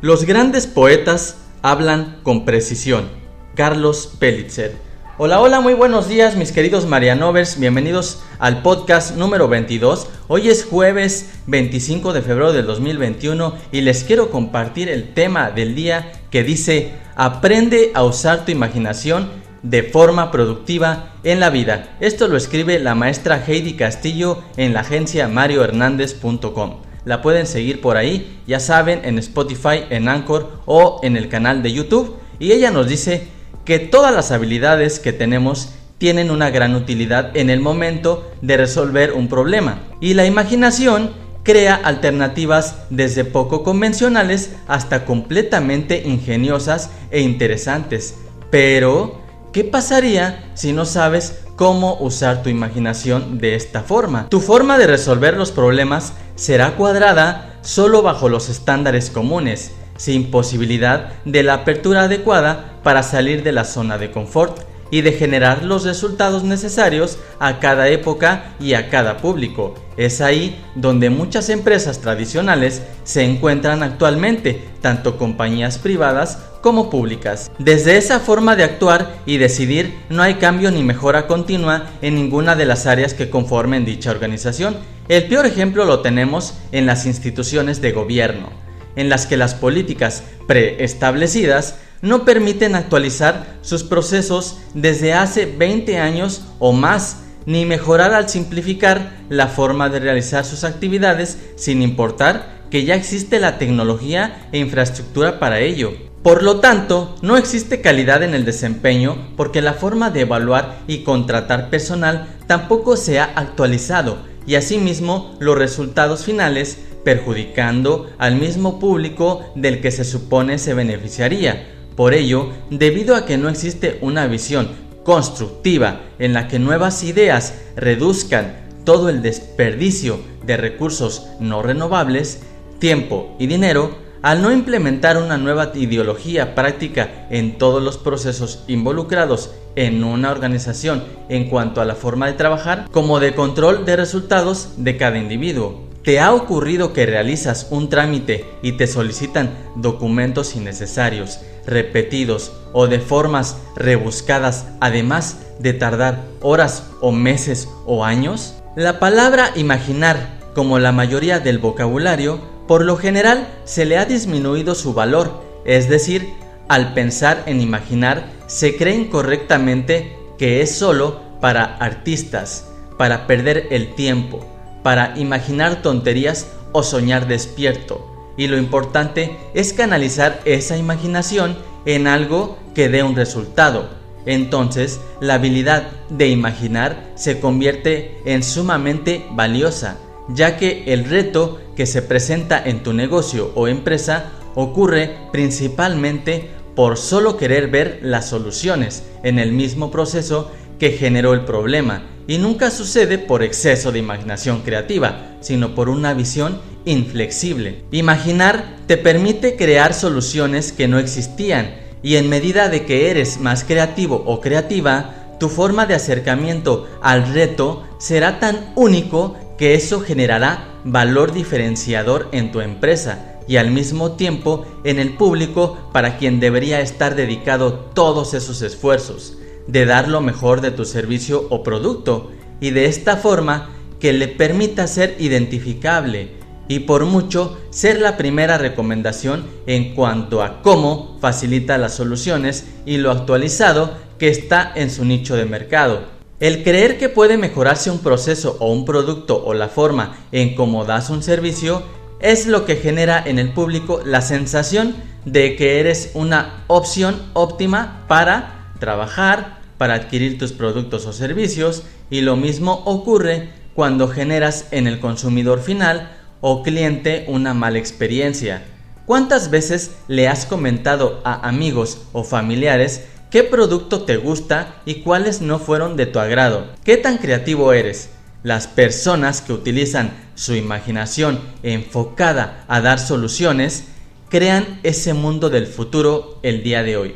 Los grandes poetas hablan con precisión. Carlos Pelitzer. Hola, hola, muy buenos días mis queridos Marianovers, bienvenidos al podcast número 22. Hoy es jueves 25 de febrero del 2021 y les quiero compartir el tema del día que dice Aprende a usar tu imaginación de forma productiva en la vida. Esto lo escribe la maestra Heidi Castillo en la agencia mariohernandez.com. La pueden seguir por ahí, ya saben, en Spotify, en Anchor o en el canal de YouTube. Y ella nos dice que todas las habilidades que tenemos tienen una gran utilidad en el momento de resolver un problema. Y la imaginación crea alternativas desde poco convencionales hasta completamente ingeniosas e interesantes. Pero, ¿qué pasaría si no sabes cómo usar tu imaginación de esta forma? Tu forma de resolver los problemas será cuadrada solo bajo los estándares comunes sin posibilidad de la apertura adecuada para salir de la zona de confort y de generar los resultados necesarios a cada época y a cada público. Es ahí donde muchas empresas tradicionales se encuentran actualmente, tanto compañías privadas como públicas. Desde esa forma de actuar y decidir no hay cambio ni mejora continua en ninguna de las áreas que conformen dicha organización. El peor ejemplo lo tenemos en las instituciones de gobierno en las que las políticas preestablecidas no permiten actualizar sus procesos desde hace 20 años o más, ni mejorar al simplificar la forma de realizar sus actividades sin importar que ya existe la tecnología e infraestructura para ello. Por lo tanto, no existe calidad en el desempeño porque la forma de evaluar y contratar personal tampoco se ha actualizado y asimismo los resultados finales perjudicando al mismo público del que se supone se beneficiaría. Por ello, debido a que no existe una visión constructiva en la que nuevas ideas reduzcan todo el desperdicio de recursos no renovables, tiempo y dinero, al no implementar una nueva ideología práctica en todos los procesos involucrados en una organización en cuanto a la forma de trabajar, como de control de resultados de cada individuo. ¿Te ha ocurrido que realizas un trámite y te solicitan documentos innecesarios, repetidos o de formas rebuscadas, además de tardar horas o meses o años? La palabra imaginar, como la mayoría del vocabulario, por lo general se le ha disminuido su valor, es decir, al pensar en imaginar se cree incorrectamente que es solo para artistas, para perder el tiempo, para imaginar tonterías o soñar despierto. Y lo importante es canalizar esa imaginación en algo que dé un resultado. Entonces, la habilidad de imaginar se convierte en sumamente valiosa, ya que el reto que se presenta en tu negocio o empresa ocurre principalmente por solo querer ver las soluciones en el mismo proceso que generó el problema y nunca sucede por exceso de imaginación creativa, sino por una visión inflexible. Imaginar te permite crear soluciones que no existían y en medida de que eres más creativo o creativa, tu forma de acercamiento al reto será tan único que eso generará valor diferenciador en tu empresa y al mismo tiempo en el público para quien debería estar dedicado todos esos esfuerzos de dar lo mejor de tu servicio o producto y de esta forma que le permita ser identificable y por mucho ser la primera recomendación en cuanto a cómo facilita las soluciones y lo actualizado que está en su nicho de mercado. El creer que puede mejorarse un proceso o un producto o la forma en cómo das un servicio es lo que genera en el público la sensación de que eres una opción óptima para trabajar, para adquirir tus productos o servicios y lo mismo ocurre cuando generas en el consumidor final o cliente una mala experiencia. ¿Cuántas veces le has comentado a amigos o familiares qué producto te gusta y cuáles no fueron de tu agrado? ¿Qué tan creativo eres? Las personas que utilizan su imaginación enfocada a dar soluciones crean ese mundo del futuro el día de hoy.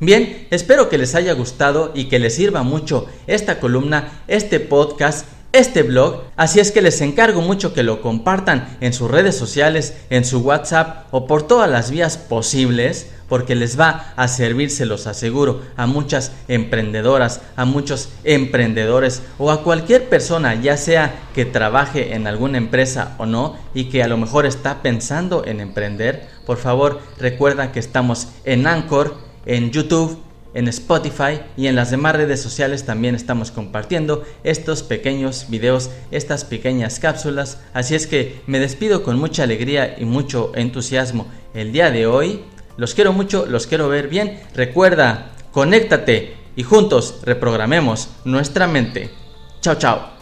Bien, espero que les haya gustado y que les sirva mucho esta columna, este podcast este blog, así es que les encargo mucho que lo compartan en sus redes sociales, en su WhatsApp o por todas las vías posibles porque les va a servir, se los aseguro, a muchas emprendedoras, a muchos emprendedores o a cualquier persona, ya sea que trabaje en alguna empresa o no y que a lo mejor está pensando en emprender. Por favor, recuerda que estamos en Anchor, en YouTube, en Spotify y en las demás redes sociales también estamos compartiendo estos pequeños videos, estas pequeñas cápsulas. Así es que me despido con mucha alegría y mucho entusiasmo el día de hoy los quiero mucho, los quiero ver bien. Recuerda, conéctate y juntos reprogramemos nuestra mente. Chao, chao.